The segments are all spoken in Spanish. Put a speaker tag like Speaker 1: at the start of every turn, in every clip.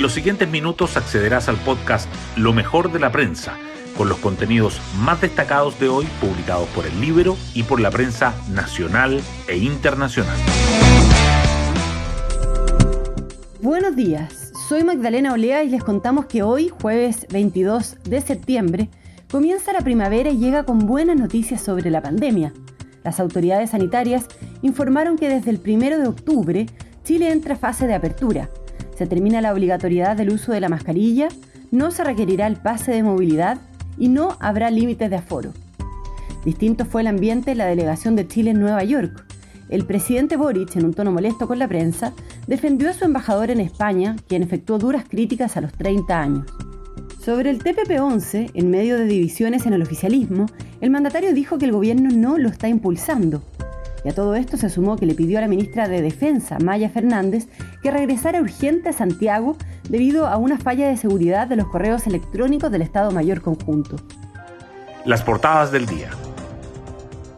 Speaker 1: En los siguientes minutos accederás al podcast Lo mejor de la prensa, con los contenidos más destacados de hoy publicados por el libro y por la prensa nacional e internacional.
Speaker 2: Buenos días, soy Magdalena Olea y les contamos que hoy, jueves 22 de septiembre, comienza la primavera y llega con buenas noticias sobre la pandemia. Las autoridades sanitarias informaron que desde el 1 de octubre Chile entra a fase de apertura. Se termina la obligatoriedad del uso de la mascarilla, no se requerirá el pase de movilidad y no habrá límites de aforo. Distinto fue el ambiente en la delegación de Chile en Nueva York. El presidente Boric, en un tono molesto con la prensa, defendió a su embajador en España, quien efectuó duras críticas a los 30 años. Sobre el TPP-11, en medio de divisiones en el oficialismo, el mandatario dijo que el gobierno no lo está impulsando. Y a todo esto se sumó que le pidió a la ministra de Defensa, Maya Fernández, que regresara urgente a Santiago debido a una falla de seguridad de los correos electrónicos del Estado Mayor Conjunto.
Speaker 1: Las portadas del día.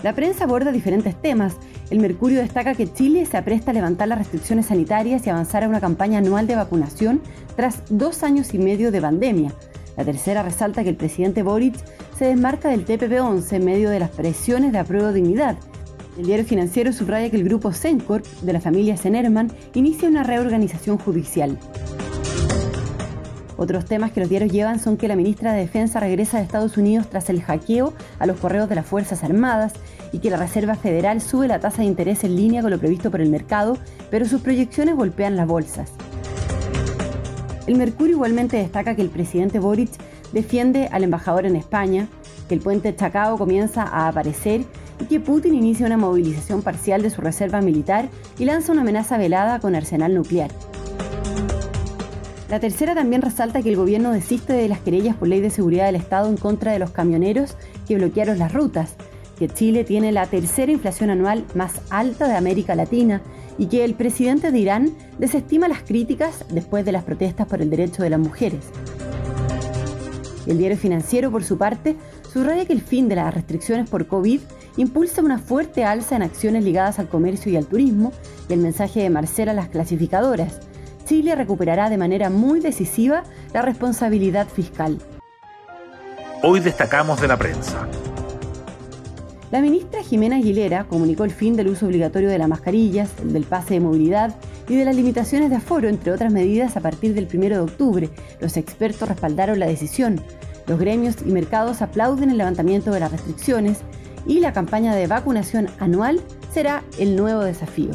Speaker 2: La prensa aborda diferentes temas. El Mercurio destaca que Chile se apresta a levantar las restricciones sanitarias y avanzar a una campaña anual de vacunación tras dos años y medio de pandemia. La tercera resalta que el presidente Boric se desmarca del TPP-11 en medio de las presiones de apruebo dignidad. El diario financiero subraya que el grupo Sencorp de la familia Senerman inicia una reorganización judicial. Otros temas que los diarios llevan son que la ministra de Defensa regresa de Estados Unidos tras el hackeo a los correos de las Fuerzas Armadas y que la Reserva Federal sube la tasa de interés en línea con lo previsto por el mercado, pero sus proyecciones golpean las bolsas. El Mercurio igualmente destaca que el presidente Boric defiende al embajador en España, que el puente Chacao comienza a aparecer y que Putin inicia una movilización parcial de su reserva militar y lanza una amenaza velada con arsenal nuclear. La tercera también resalta que el gobierno desiste de las querellas por ley de seguridad del Estado en contra de los camioneros que bloquearon las rutas, que Chile tiene la tercera inflación anual más alta de América Latina y que el presidente de Irán desestima las críticas después de las protestas por el derecho de las mujeres. El diario financiero, por su parte, subraya que el fin de las restricciones por COVID impulsa una fuerte alza en acciones ligadas al comercio y al turismo y el mensaje de Marcela a las clasificadoras, Chile recuperará de manera muy decisiva la responsabilidad fiscal.
Speaker 1: Hoy destacamos de la prensa.
Speaker 2: La ministra Jimena Aguilera comunicó el fin del uso obligatorio de las mascarillas, del pase de movilidad y de las limitaciones de aforo, entre otras medidas, a partir del 1 de octubre. Los expertos respaldaron la decisión. Los gremios y mercados aplauden el levantamiento de las restricciones y la campaña de vacunación anual será el nuevo desafío.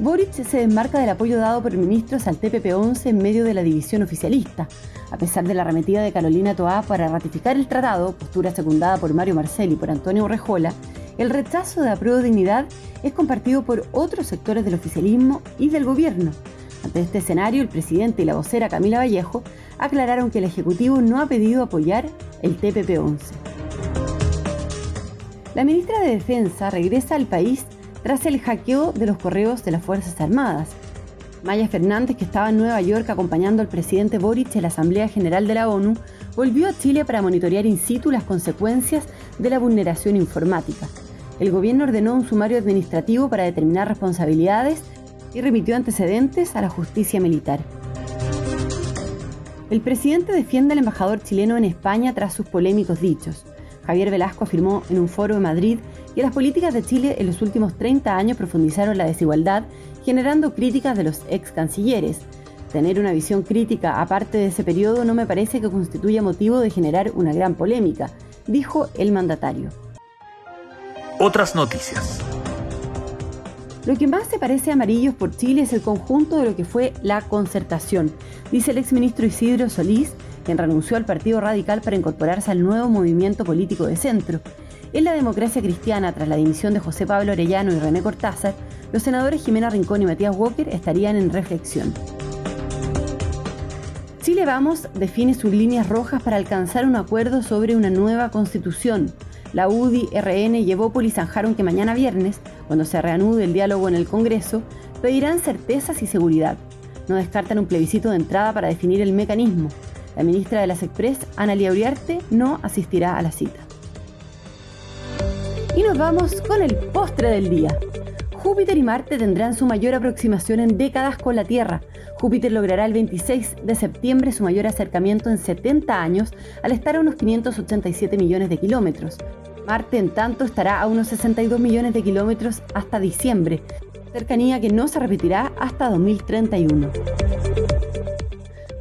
Speaker 2: Boric se desmarca del apoyo dado por ministros al TPP-11 en medio de la división oficialista. A pesar de la arremetida de Carolina Toá para ratificar el tratado, postura secundada por Mario Marcel y por Antonio Urrejola, el rechazo de apruebo dignidad es compartido por otros sectores del oficialismo y del gobierno. Ante este escenario, el presidente y la vocera Camila Vallejo aclararon que el Ejecutivo no ha pedido apoyar el TPP-11. La ministra de Defensa regresa al país tras el hackeo de los correos de las Fuerzas Armadas. Maya Fernández, que estaba en Nueva York acompañando al presidente Boric en la Asamblea General de la ONU, volvió a Chile para monitorear in situ las consecuencias de la vulneración informática. El gobierno ordenó un sumario administrativo para determinar responsabilidades y remitió antecedentes a la justicia militar. El presidente defiende al embajador chileno en España tras sus polémicos dichos. Javier Velasco afirmó en un foro en Madrid que las políticas de Chile en los últimos 30 años profundizaron la desigualdad, generando críticas de los ex cancilleres. Tener una visión crítica aparte de ese periodo no me parece que constituya motivo de generar una gran polémica, dijo el mandatario.
Speaker 1: Otras noticias.
Speaker 2: Lo que más se parece a Amarillos por Chile es el conjunto de lo que fue la concertación, dice el exministro Isidro Solís, quien renunció al Partido Radical para incorporarse al nuevo movimiento político de centro. En la democracia cristiana, tras la dimisión de José Pablo Orellano y René Cortázar, los senadores Jimena Rincón y Matías Walker estarían en reflexión. Chile Vamos define sus líneas rojas para alcanzar un acuerdo sobre una nueva constitución. La UDI, RN y Evópolis zanjaron que mañana viernes, cuando se reanude el diálogo en el Congreso, pedirán certezas y seguridad. No descartan un plebiscito de entrada para definir el mecanismo. La ministra de las Express, Ana Uriarte, no asistirá a la cita. Y nos vamos con el postre del día. Júpiter y Marte tendrán su mayor aproximación en décadas con la Tierra, Júpiter logrará el 26 de septiembre su mayor acercamiento en 70 años al estar a unos 587 millones de kilómetros. Marte, en tanto, estará a unos 62 millones de kilómetros hasta diciembre, cercanía que no se repetirá hasta 2031.